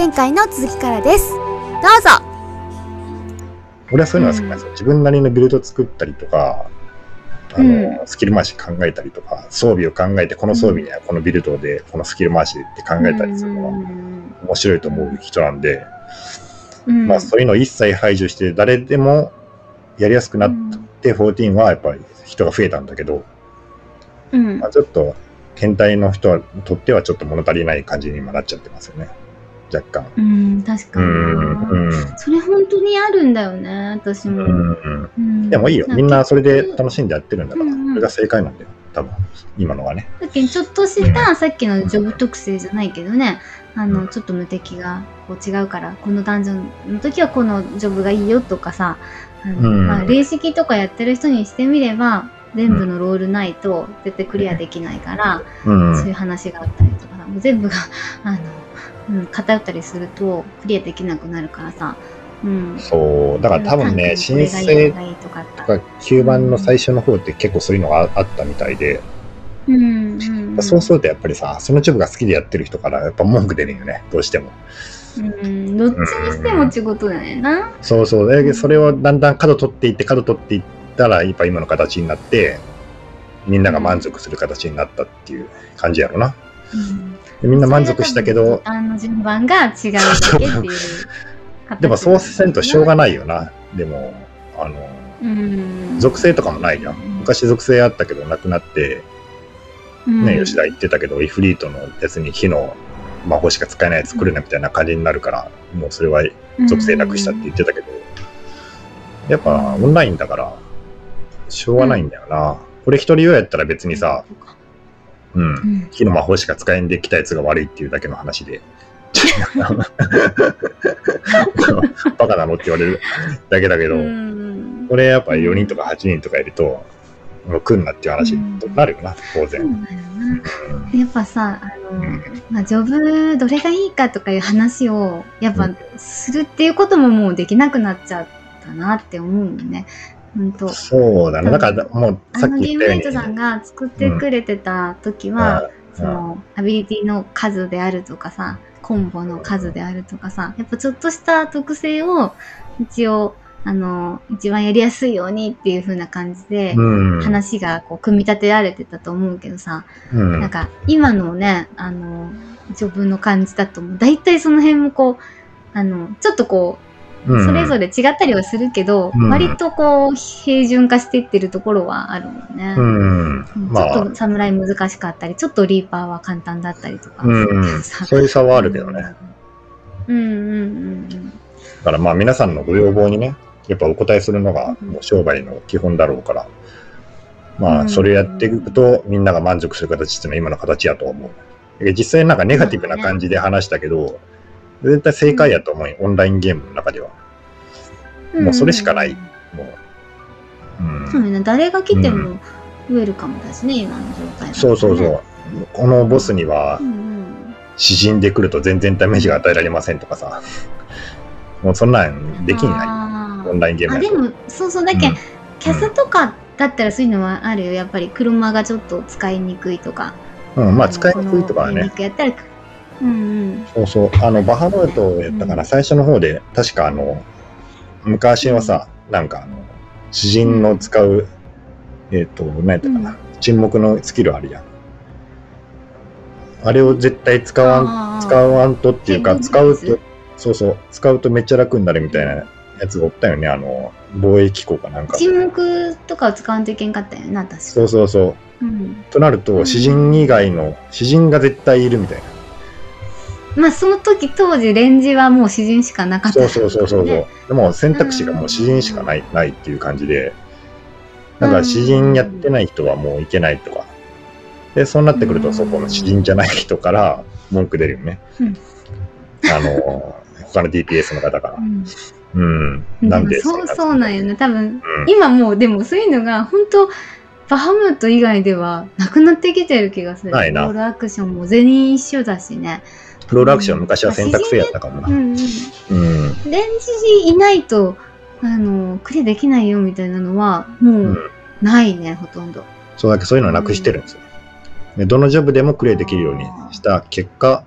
前回の続きからです。どうぞ。俺はそういうのが好きなんですよ。自分なりのビルド作ったりとか、あの、うスキル回し考えたりとか、装備を考えて、この装備にはこのビルドで、このスキル回しって考えたりするのは面白いと思う人なんで、うん。まあそういうのを一切排除して、誰でもやりやすくなって、14はやっぱり人が増えたんだけど、うん。まあ、ちょっと、検体の人にとってはちょっと物足りない感じに今なっちゃってますよね。若干。うん、確かうに。うん。それ本当にあるんだよね、私も。うんうんでもいいよ。みんなそれで楽しんでやってるんだから、それが正解なんだよ。多分、今のがね。だけどちょっとしたさっきのジョブ特性じゃないけどね、あの、ちょっと無敵がこう違うから、このダンジョンの時はこのジョブがいいよとかさ、あのうんまあ、霊式とかやってる人にしてみれば、全部のロールないと絶対クリアできないから、うん。そういう話があったりとか全部が、あの、うん、偏ったりするとクリアできなくなるからさ、うん。そう。だから多分ね、申請とかあったとか9番の最初の方って結構そういうのがあったみたいで、うんうんうん、そうするとやっぱりさ、そのジョブが好きでやってる人からやっぱ文句出るよね、どうしても。うん、どっちにしてもってことだよねな。そうそう。でそれをだんだん角取っていって、角取っていったら、やっぱ今の形になって、みんなが満足する形になったっていう感じやろな。うん。でみんな満足したけど、あの順番が違うだけっていう形でもそうせんとしょうがないよな。でも、あの、うん。属性とかもないじゃん。昔属性あったけどなくなって、ね、吉田言ってたけど、イフリートのやつに火の魔法しか使えないやつ来るなみたいな感じになるから、もうそれは属性なくしたって言ってたけど、やっぱオンラインだから、しょうがないんだよな。これ一人用やったら別にさ、うん、うん。火の魔法しか使えんできたやつが悪いっていうだけの話で、バカなのって言われるだけだけど、うん。これやっぱ4人とか8人とかいると、もう来んなっていう話になるよな、当然。やっぱさ、あの、うん。まあ、ジョブどれがいいかとかいう話を、やっぱうん。するっていうことももうできなくなっちゃったなって思うよね。本当。そうだね。だからもうあのさっき言ったようにゲームメイトさんが作ってくれてた時は、そのアビリティの数であるとかさコンボの数であるとかさやっぱちょっとした特性を一応あの一番やりやすいようにっていう風な感じでうん、話がこう組み立てられてたと思うけどさ、うん。なんか今のねあの序文の感じだともう大体その辺もこうあのちょっとこううんそれぞれ違ったりはするけど、うん割とこう平準化していってるところはあるもんね。うん、ちょっと侍難しかったり、ちょっとリーパーは簡単だったりとか。うん、そういう差はあるけどね。。うんうんうんだからまあ皆さんのご要望にね、やっぱお答えするのがうんもう商売の基本だろうから、まうんあそれやっていくとみんなが満足する形っていうのは今の形やと思う。で実際なんかネガティブな感じで話したけど、絶対正解やと思うよ、オンラインゲームの中では。うん。もうそれしかないんもう。うんそうね、誰が来てもウェルカムだしね、今の状態ねそうそうそう。このボスにはうんで来ると全然ダメージが与えられませんとかさ。もうそんなんできんない。オンラインゲーム。あでも、そうそう、だけ、うんキャスとかだったらそういうのはあるよ。やっぱり車がちょっと使いにくいとか。うん、まあ使いにくいとかはねやったら、うんうん。そうそう。あの、バハムートやったから、うん最初の方で、確かあの、昔はさ、なんかあの、詩人の使う、えっ、と、何やったかな、うん沈黙のスキルあるやん。あれを絶対使わん、使わんとっていうか、沈使うとそうそう、使うとめっちゃ楽になるみたいなやつがおったよね、あの、防衛機構かなんか。沈黙とかを使わんといけんかったよな、確かそうそうそう。うん。となると、うん詩人以外の、詩人が絶対いるみたいな。まあ、その時当時レンジはもう詩人しかなかった、そうそうそうそうそう。も選択肢がもう詩人しかない、ないっていう感じで、だから詩人やってない人はもういけないとか。で、そうなってくると、そこの詩人じゃない人から文句出るよね。うんあの、他の DPS の方からう。んうん。なんでそうそうなんよね。多分、うん今もうでもそういうのが本当バハムート以外ではなくなってきてる気がする。ないなロールアクションも全員一緒だしね。プロールアクション昔は選択制やったかもなう。んうん。うん。レンジいないと、あの、クリアできないよみたいなのはもうんうないね、ほとんど。そうだけどそういうのをなくしてるんですよ。でどのジョブでもクリアできるようにした結果、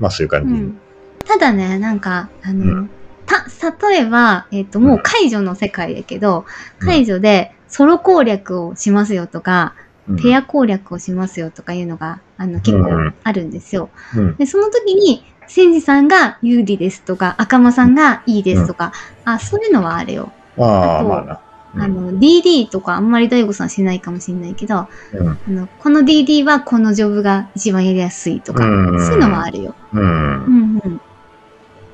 まあそういう感じにうん。ただね、なんか、あの、うんた、例えば、えっ、と、もう解除の世界だけど、解除でソロ攻略をしますよとか、ペア攻略をしますよとかいうのが、あの、結構あるんですよ。うん。で、その時に、センジさんが有利ですとか、赤間さんがいいですとか、あ、そういうのはあれよ。ああ、まあな。うんあの、DD とかあんまり大悟さんしないかもしれないけど、うん。あの、この DD はこのジョブが一番やりやすいとか、うんそういうのはあるよ。うん。うんうん。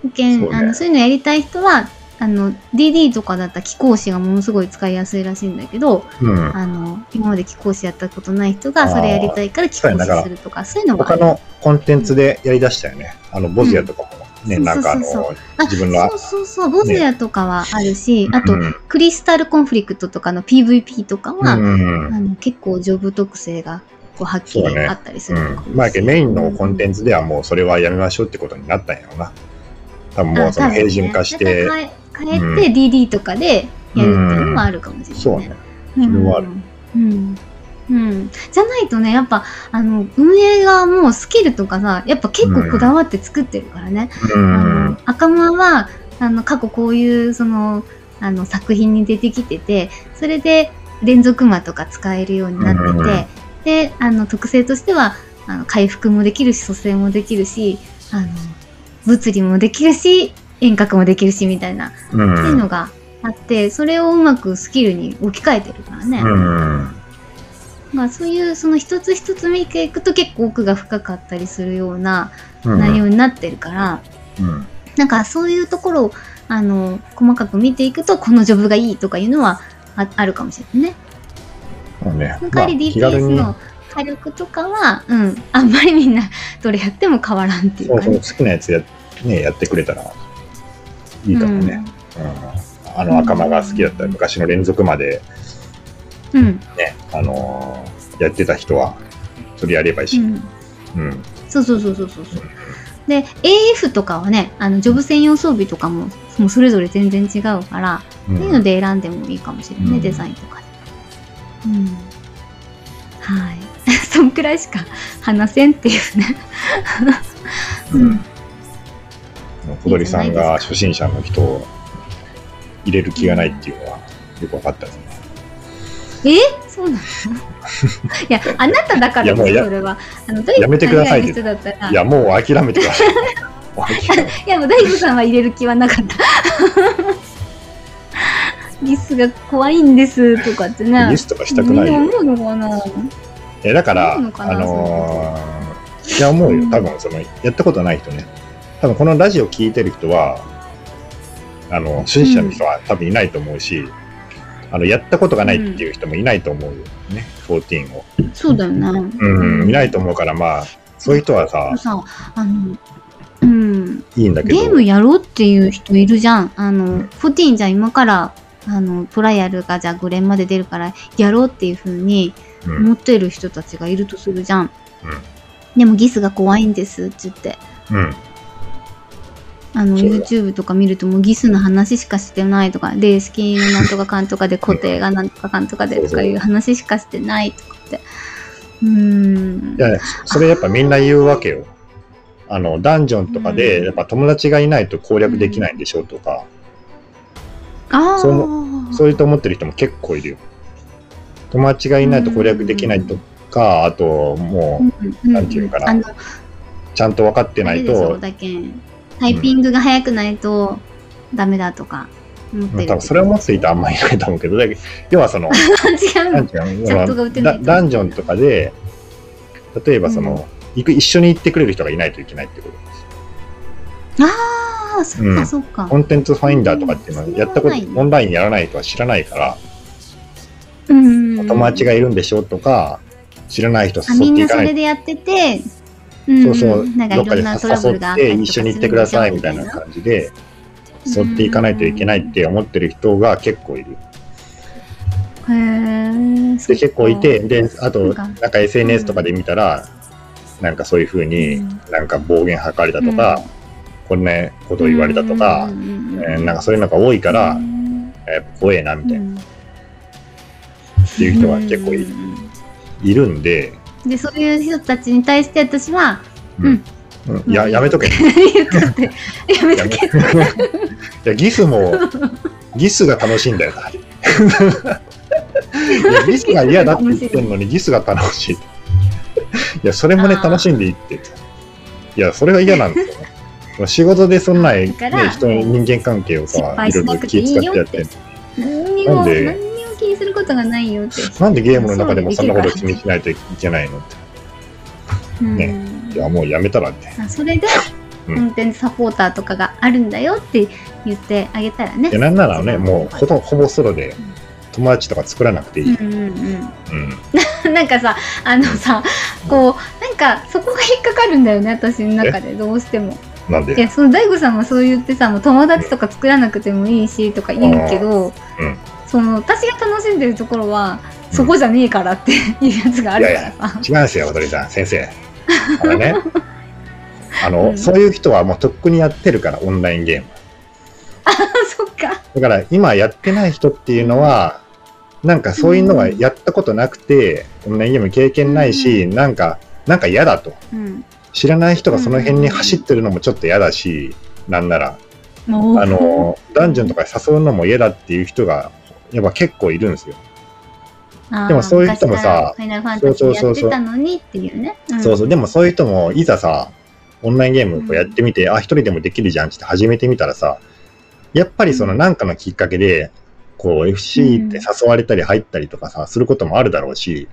保険、そうねあの、そういうのやりたい人は、あの、DD とかだったら気候士がものすごい使いやすいらしいんだけど、うん。あの、今まで気候士やったことない人がそれやりたいから気候士するとか、そういうのはある。他のコンテンツでやりだしたよね。あの、ボズヤとかもね、うんなんかあの自分のそうそうそう、ボズヤとかはあるし、あとう、んクリスタルコンフリクトとかの PVP とかは、うんあの結構ジョブ特性がこうはっきりあったりすうるのかもしれないん。まあ、メインのコンテンツではもうそれはやめましょうってことになったんやろうな。多分もうその平準化して、変えて DD とかでやるっていうのはあるかもしれない、そうね。うん。それはあるうん。うん。じゃないとね、やっぱ、あの、運営側もスキルとかさ、やっぱ結構こだわって作ってるからね。うあんの。赤間は、あの、過去こういう、その、あの、作品に出てきてて、それで連続魔とか使えるようになってて、うんで、あの、特性としては、あの、回復もできるし、蘇生もできるし、あの、物理もできるし、遠隔もできるし、みたいな、うっていうのん。があって、それをうまくスキルに置き換えてるからね。うん。まあそういう、その一つ一つ見ていくと結構奥が深かったりするようなうん内容になってるから、うん。なんかそういうところを、あの、細かく見ていくと、このジョブがいいとかいうのはああるかもしれないね。その代わり DPS にの火力とかは、うん、あんまりみんなどれやっても変わらんっていうかね。そうそう、好きなやつや,、ね、やってくれたらいいかもね。うん。あの赤間が好きだった昔の連続までうん。うん。ね、あのーやってた人は、それやればいいし。うん。うん。そうそうそうそうそうそう。で、AF とかはね、あの、ジョブ専用装備とかも、もうそれぞれ全然違うから、うんっていうので選んでもいいかもしれないね、うんデザインとかで。うん。はい。そんくらいしか話せんっていうね。うん。小鳥さんが初心者の人を入れる気がないっていうのはよく分かったですね。え？そうなの？いや、あなただからこそいやもうやそれは。あの、やめてください。いや、もう諦めてください。いや、もう大悟さんは入れる気はなかった。ギスが怖いんですとかってね。リストかしたくないよ。思うのかな？えだから、あのーいや、思うよ。多分、その、やったことない人ね。多分、このラジオ聞いてる人は、あの、初心者の人は多分いないと思うし、あの、やったことがないっていう人もいないと思うよね、14を。そうだよね。うん、いないと思うから、まあ、そういう人はさ、さ、あの、うん、いいんだけど。ゲームやろうっていう人いるじゃん。あの、14じゃあ今から、あの、トライアルがじゃあ5連まで出るから、やろうっていう風にうん思ってる人たちがいるとするじゃん。うんでもギスが怖いんですって言って。うん。あの、YouTube とか見るともうギスの話しかしてないとか、レースキーのなんとかかんとかで固定がなんとかかんとかでとかいう話しかしてないとかって。うーんい。や、それやっぱみんな言うわけよ。あの、ダンジョンとかうんで、やっぱ友達がいないと攻略できないんでしょうとか、ああ。そうそういうと思ってる人も結構いるよ。友達がいないと攻略できないとか、あと、もう、うなんていうのかなちゃんと分かってないと、だけんタイピングが速くないとダメだとか思ってる。多分それを持っていたらあんまりいないと思うけど、だけど要はその、ダダンジョンとかで、例えばその、行く一緒に行ってくれる人がいないといけないってことです。ああ、そっうんかそっか。コンテンツファインダーとかっていうのは、やったことねオンラインやらない人は知らないから、うん。友達がいるんでしょとか、知らない人あみんなそ誘っていかないれでやってて、うんそうそう、なんかいろんなトラブルがあっか誘って一緒に行ってくださいみたいな感じで、誘っていかないといけないって思ってる人が結構いる。へえ。で、結構いて、で、あと、なんか SNS とかで見たら、なんかそういうふうにうん。なんか暴言吐かれたとか、こんなことを言われたとか、えーなんかそういうのが多いか、からやっぱ怖えなみたいな、っていう人が結構いいるんで、で、そういう人たちに対して私は、うんうんうんや、やめとけ。い 言っって。やめとけって。や、ギスも、ギスが楽しいんだよな。いや、ギスが嫌だって言ってんのに、ギスが楽しい。いや、それもね、楽しんでいいって。いや、それが嫌なんですよね。仕事でそんな、ね、人の人間関係をさいろいろ気遣ってやってなんで気にすることがないよって。なんでゲームの中でもそんなこと気にしないといけないの？って。うんねいや、もうやめたらって。あそれで、うん運転サポーターとかがあるんだよって言ってあげたらね。で、なんならね、もうほとほぼソロで友達とか作らなくていい。うんうんうん。うん。なんかさ、あのさ、こう、なんかそこが引っかかるんだよね、私の中で、どうしても。なんで？いや、その大悟さんもそう言ってさ、もう友達とか作らなくてもいいしとか言うけど、うんその、私が楽しんでるところは、そこじゃねえからっていうやつがあるからさ。違うんですよ、踊りさん、先生。あのね、あの、うんそういう人はもうとっくにやってるから、オンラインゲーム。そっか。だから今やってない人っていうのは、なんかそういうのはやったことなくて、オンラインゲーム経験ないし、なんか、なんか嫌だと。うん。知らない人がその辺に走ってるのもちょっと嫌だし、なんなら、あの、ダンジョンとか誘うのも嫌だっていう人が、やっぱ結構いるんですよ。でもそういう人もさ昔からファイナルファンタジーやってたのにっていうね。ん。そうそう、でもそういう人も、いざさ、オンラインゲームこうやってみて、あ、一人でもできるじゃんって始めてみたらさ、やっぱりそのなんかのきっかけで、こう FC って誘われたり入ったりとかさ、することもあるだろうし、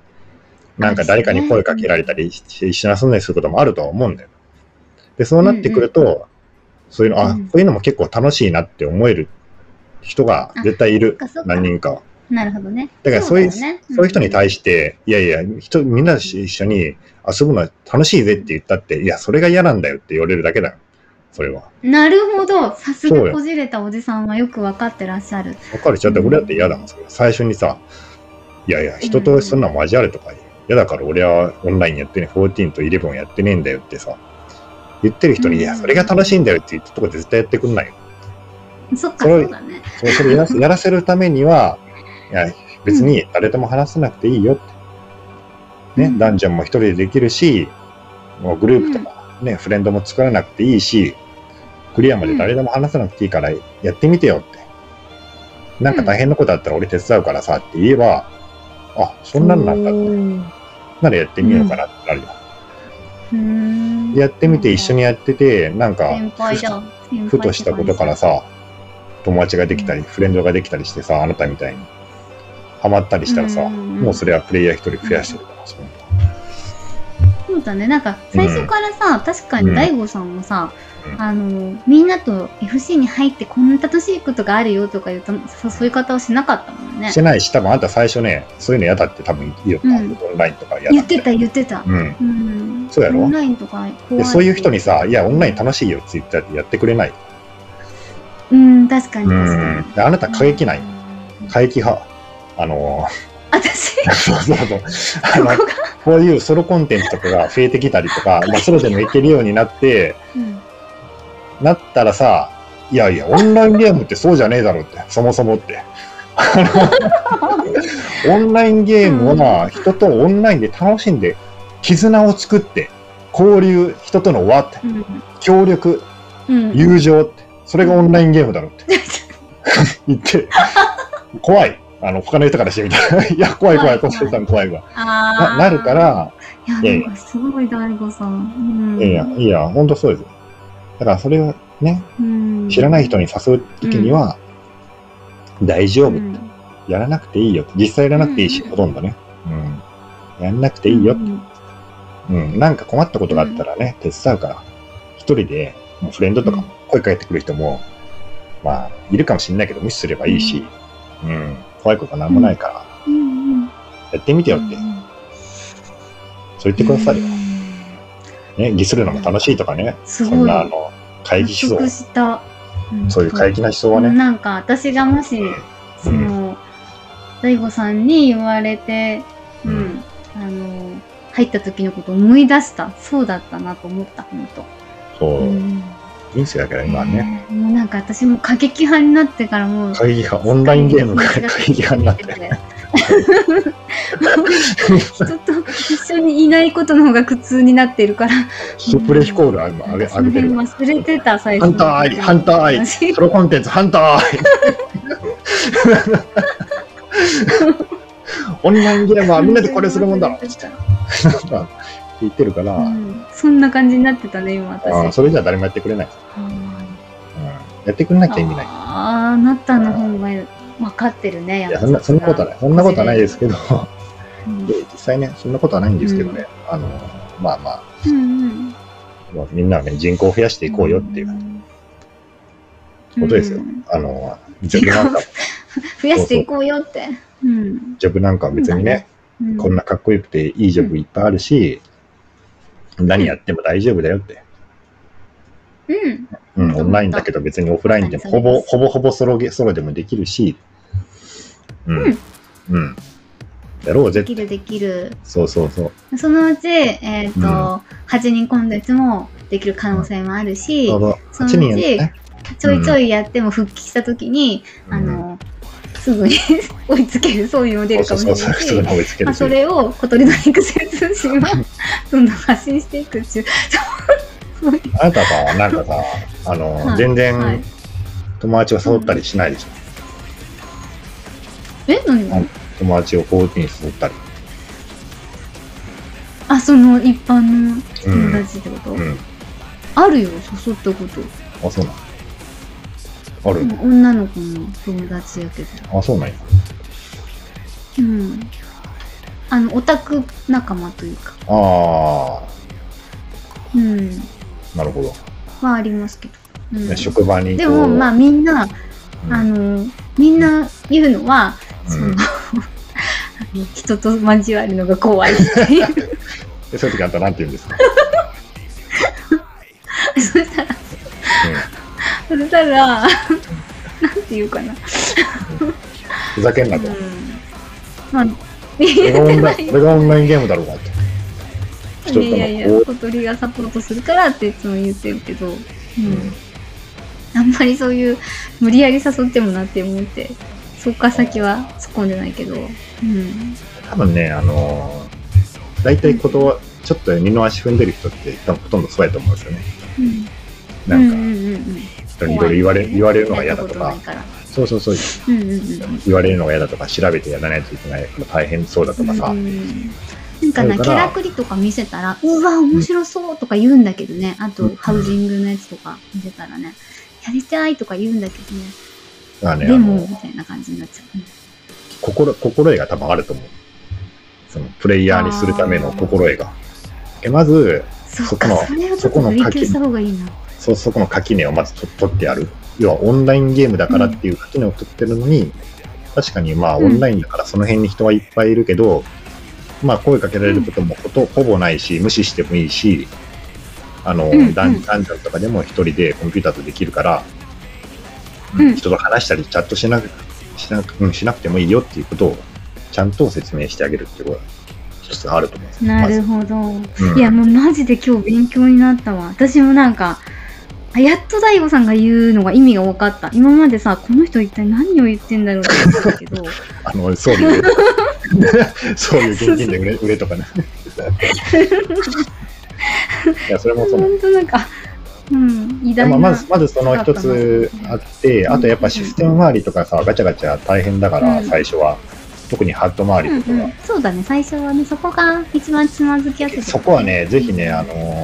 なんか誰かに声かけられたりして一緒に遊んだりすることもあるとは思うんだよ。で、そうなってくると、そういうの、あ、うん。こういうのも結構楽しいなって思える人が絶対いる何人かは。なるほどね。だからそういう、だよねそういう人に対して、いやいや、人、みんなで一緒に遊ぶのは楽しいぜって言ったって、いや、それが嫌なんだよって言われるだけだよ。それは。なるほど。さすがこじれたおじさんはよくわかってらっしゃる。わかるちゃって俺だって嫌だもん、それ最初にさ、いやいや、人とそんなの交わるとか嫌だから俺はオンラインやってね、14と11やってねえんだよってさ、言ってる人に、いや、それが楽しいんだよって言ったとこで絶対やってくんないよ。そっか、そうだね。そうそれやらせやらせるためには、いや、別に誰とも話さなくていいよって。ね、うん。ダンジョンも一人でできるし、もうグループとかね、フレンドも作らなくていいし、クリアまで誰とも話さなくていいからやってみてよって。なんか大変なことあったら俺手伝うからさって言えば、あ、そんなんなんだって。ならやってみようかなってなるよ。やってみて一緒にやってて、なんか、ふとしたことからさ、友達ができたり、フレンドができたりしてさ、あなたみたいに、ハマったりしたらさ、うんもうそれはプレイヤー一人増やしてるから、そうそうだね。なんか、最初からさ、確かうんに大悟さんもさ、うんあの、みんなと FC に入ってこんな楽しいことがあるよとかいうと誘い方をしなかったもんねし。てないし、多分あんた最初ね、そういうの嫌だって多分言った、うんオンラインとか嫌だ言ってた、言ってた。うん。うん。そうやろ？オンラインとか。でそういう人にさ、いや、オンライン楽しいよって言ったってやってくれない。うん、確かにう確かに。あなた過激ない？うん過激派？あの私、ー、そうそうそう。あのこういうソロコンテンツとかが増えてきたりとか、まあ、ソロでもいけるようになって、うんなったらさ、いやいや、オンラインゲームってそうじゃねえだろって、そもそもって。オンラインゲームは人とオンラインで楽しんで、絆を作って、交流、人との輪って、うん協力、うん。友情って、それがオンラインゲームだろって 言って、怖い。あの、他の人からしてみたら、いや、怖い怖い、小杉さん怖いわ。ななるか、ら、いや、なんかすごい大悟さん。うんいやいや、いや、ほんとそうですよ。だからそれをね、うん知らない人に誘うときには、大丈夫、うんやらなくていいよ。実際やらなくていいし、うんほとんどね。うん。やんなくていいよ。うんうん。なんか困ったことがあったらね、手伝うから。一人で、もうフレンドとかも声かけてくる人も、まあ、いるかもしれないけど、無視すればいいし、うん。怖いことはなんもないから、やってみてよって、うんそう言ってくださいよ。うんね、ギスるのも楽しいとかね。そんな、あの、会議思想。した。そういう会議な思想はね。なんか私がもし、その、大悟さんに言われて、ううんん、あの、入った時のことを思い出した。そうだったなと思った、本当。そうう。ん人生だから今はね。もうなんか私も過激派になってからもう、会議派、オンラインゲームが会議派になって。人と一緒にいないことの方が苦痛になってるから。プレヒコールあ今上げ上げてるわ。忘れてた、最初。ハンターアイ、ハンターアイ、ソロコンテンツ、ハンターアイ。オンラインゲームはみんなでこれするもんだろ言ってるから、うん。そんな感じになってたね、今私。あーそれじゃ誰もやってくれない、うん。うん。やってくれなきゃ意味ない。ああ、あなたの方が分かってるね、いや、そんなそんなことはない。そんなことはないですけど、うん。で実際ね、そんなことはないんですけどね、あの、まあまあ、うんうん。みんなはね、人口を増やしていこうよっていう。ことですよ。うん。あの、ジョブなんか、増やしていこうよって。うん。ジョブなんかは別にね、うん。こんなかっこよくていいジョブいっぱいあるし、何やっても大丈夫だよって。うん。うん、オンラインだけど別にオフラインでもほぼ、ほぼほぼソロゲ、ソロでもできるし、うん。うん。やろうぜ。できるできる。そうそうそう。そのうち、えっ、と、うん8人コンテンツもできる可能性もあるし、うど8そのうち。ちょいちょいやっても復帰したときに、うんあの、すぐに 追いつける、そういうのも出るかもしれないしまあ。それを小鳥の育成通信はどんどん発信していくっていう。あなたさ、なんかさ、あの、はい全然はい友達を誘ったりしないでしょ。え何？がうん友達をコーチに誘ったり。あ、その一般の友達ってこと、うん。あるよ、誘ったこと。あ、そうなん。ある、女の子の友達やけど。あ、そうなんや。うん。あの、オタク仲間というか。あうん。あ、なるほど。はありますけど。うんね職場にでも、まあみんな、うんあの、みんな言うのは、その、う んあの人と交わるのが怖いっていう。でそういう時あんたなんて言うんですか、そしたら、なんて言うかな。うんふざけんなと。うん。まあ、これがオンラインこれがオンラインゲームだろうかって。人といやいや、小鳥がサポートするからっていつも言ってるけど、うん。う、あんまりそういう、無理やり誘ってもなって思って、そっから先は突っ込んでないけど、うん。多分ね、あのー、大体ことは、ちょっと二の足踏んでる人って多分ほとんどそうやと思うんですよね。うん。なんか、うんうんうんうん。人にいろいろ言われ言われるのが嫌だとかそうそうそう。言われるのが嫌だとか、調べてやらないといけないから大変そうだとかさ、うんなんかな、それからキャラクリとか見せたら、うわ、面白そうとか言うんだけどね。あとうん、ハウジングのやつとか見せたらね、やりたいとか言うんだけどね。だからね、でも、あのみたいな感じになっちゃう。心、心得が多分あると思う。その、プレイヤーにするための心得が。えまず、そこのか、それをちょっそことの追求した方がいいな。そ、そこの垣根をまずと取ってやる。要はオンラインゲームだからっていう垣根を取ってるのに、確かにまあうん。オンラインだからその辺に人はいっぱいいるけど、まあ声かけられることもほとほぼないし、無視してもいいし、あの、うんダンジョンとかでも一人でコンピューターとできるから、うん。人と話したりチャットしなくしなく、うん、しなくてもいいよっていうことをちゃんと説明してあげるっていうことが一つあると思うんです。なるほど。うん。いや、もうマジで今日勉強になったわ。私もなんか、あやっと大悟さんが言うのが意味が分かった。今までさ、この人一体何を言ってんだろうって思ってたけど、あの、そういう、そういう現金で売れ売れとかね。いや、それもその、本当なんか、うん、偉大な。まあ、まず、まずその一つあって、あとやっぱシステム周りとかさ、ガチャガチャ大変だから、うん最初は。特にハット周うんりとかは。うん、そうだね、最初はね、そこが一番つまずきやすい、そこはね、ぜひね、あのー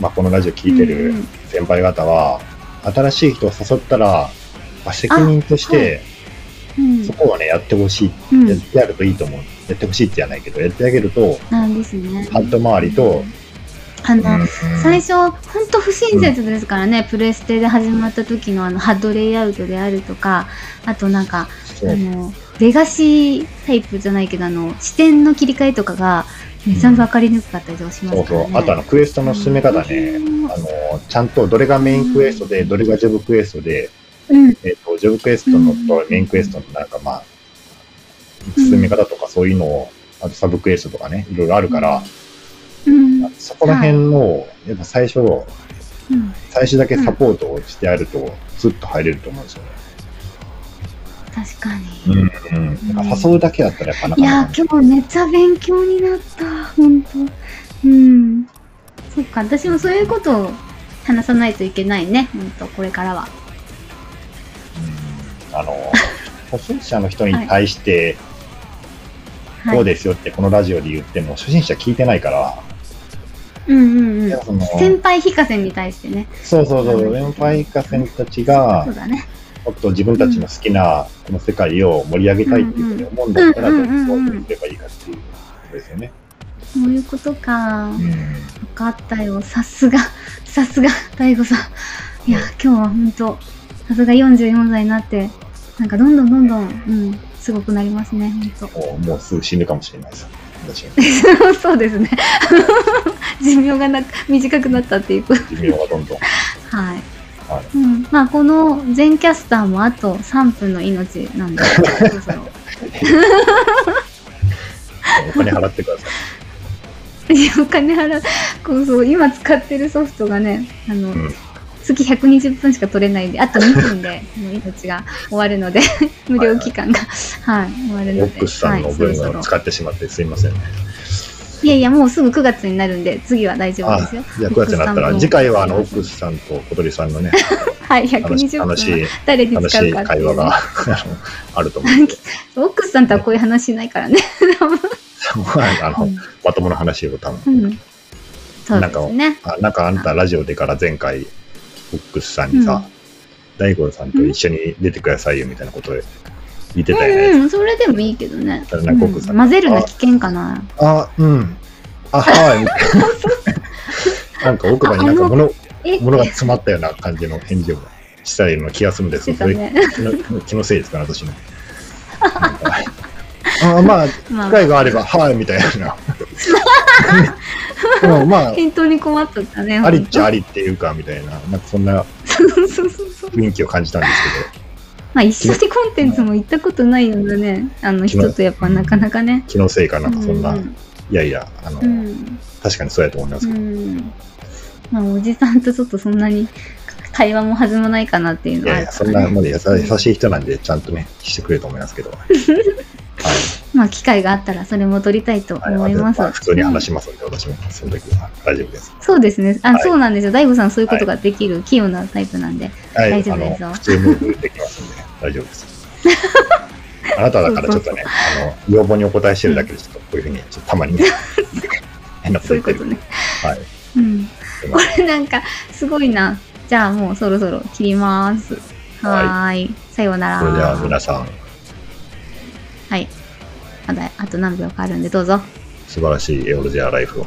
まあ、このラジオ聞いてる先輩方は、新しい人を誘ったら、まあ、責任として、うん、そこをね、やってほしい。うん、やってやるといいと思う。やってほしいってじゃないけど、やってあげると、なんですね。ハット周りと、あの、うん。最初、ほんと不親切ですからね、プレステで始まった時のあの、ハッドレイアウトであるとか、あとなんか、あの、レガシータイプじゃないけど、あの、視点の切り替えとかが、めちゃ分かりにくかったりとかしますね。そうそう。あとあの、クエストの進め方ね、うんあの、ちゃんとどれがメインクエストで、どれがジョブクエストで、うん、えっ、と、ジョブクエストのとメインクエストのなんかまあ、進め方とかそういうのを、あとサブクエストとかね、いろいろあるから、うん、そこら辺を、やっぱ最初、うん。最初だけサポートをしてやると、スッと入れると思うんですよね。確かうんに。うん。なんか誘うだけだったらやっぱなかいやなか。ー、今日めっちゃ勉強になった。ほんと。うん。そっか、私もそういうことを話さないといけないね。ほんと、これからは。うんあの、初心者の人に対して、はい。こうですよってこのラジオで言っても、初心者聞いてないから、うんうんうん。先輩非課線に対してね。そうそうそう、先輩家船たちそがう、だね。もっと自分たちの好きなこの世界を盛り上げたいっていうふうに思うんだったら、うんどうすればいいかっていうことですよね。そういうことか。うん分かったよ。さすが、さすが、大悟さん。いや、今日は本当さすが44歳になって、なんかどんどんどんどん、うん、すごくなりますね、本もうもうすぐ死ぬかもしれないです。そうですね。寿命がなく短くなったっていう。寿命がどんどん。はい。はうん、まあこの全キャスターもあと3分の命なんで、そろ。お金払ってください。いやお金払う、こうそう、今使ってるソフトがね、あの、うん月120分しか取れないんで、あと2分でもう命が終わるので、無料期間が、はい、終わるので。オックスさんの分。を使ってしまってすいませんね。いやいや、もうすぐ9月になるんで、次は大丈夫あですよ。じゃあ9月になったら、次回はあのオックスさんと小鳥さんのね、はい、楽し120分楽しい、誰に使うか会話が あると思うオックスさんとはこういう話しないからね。あのまともな話を多分。うん。そうですね。あなんかあんたラジオでから前回、オックスさんにさ、大悟さんと一緒に出てくださいよみたいなことで言ってたよね。うんうん、それでもいいけどね。うん混ぜるの危険かな。あ、うん。あ、はい。みたいななんか奥歯になんか物え物が詰まったような感じの返事をしたような気がするんですよ。それしてたね。気のせいですかね、私の。あまあ、ま機会があれば、はい、みたいな。でもまあ、返答に困っとったね。ありっちゃあり。りっていうか、みたいな、なんかそんなそうそうそうそう。雰囲気を感じたんですまあ一緒にコンテンツも行ったことないようなね、あの人とやっぱなかなかね。気のせいかなんかそんな、いうんやいや、あの、うん。確かにそうやと思いますうけど、ん。まあおじさんとちょっとそんなに会話も弾まないかなっていういやいや、のはあるからそんな、ね。まで優優しい人なんで、ちゃんとね、してくれると思いますけど。はい。まあ機会があったらそれも撮りたいと思います。あ普通に話しますので、私もその時は大丈夫です。そうですね。あ、はいそうなんですよ。大悟さんそういうことができる器用なタイプなんで。はい、大丈夫ですよ普通ムーブできますんで、大丈夫です。あなただからちょっとね、あの要望にお答えしてるだけで、ちょっとこういうふうに、ちょっとたまにね、変なことそう言ってる。いうことね。はい。うん。これなんかすごいな。じゃあもうそろそろ切ります。はーい。さようなら。それでは皆さん、はい。まだあと何秒かあるんでどうぞ。素晴らしいエオルジアライフを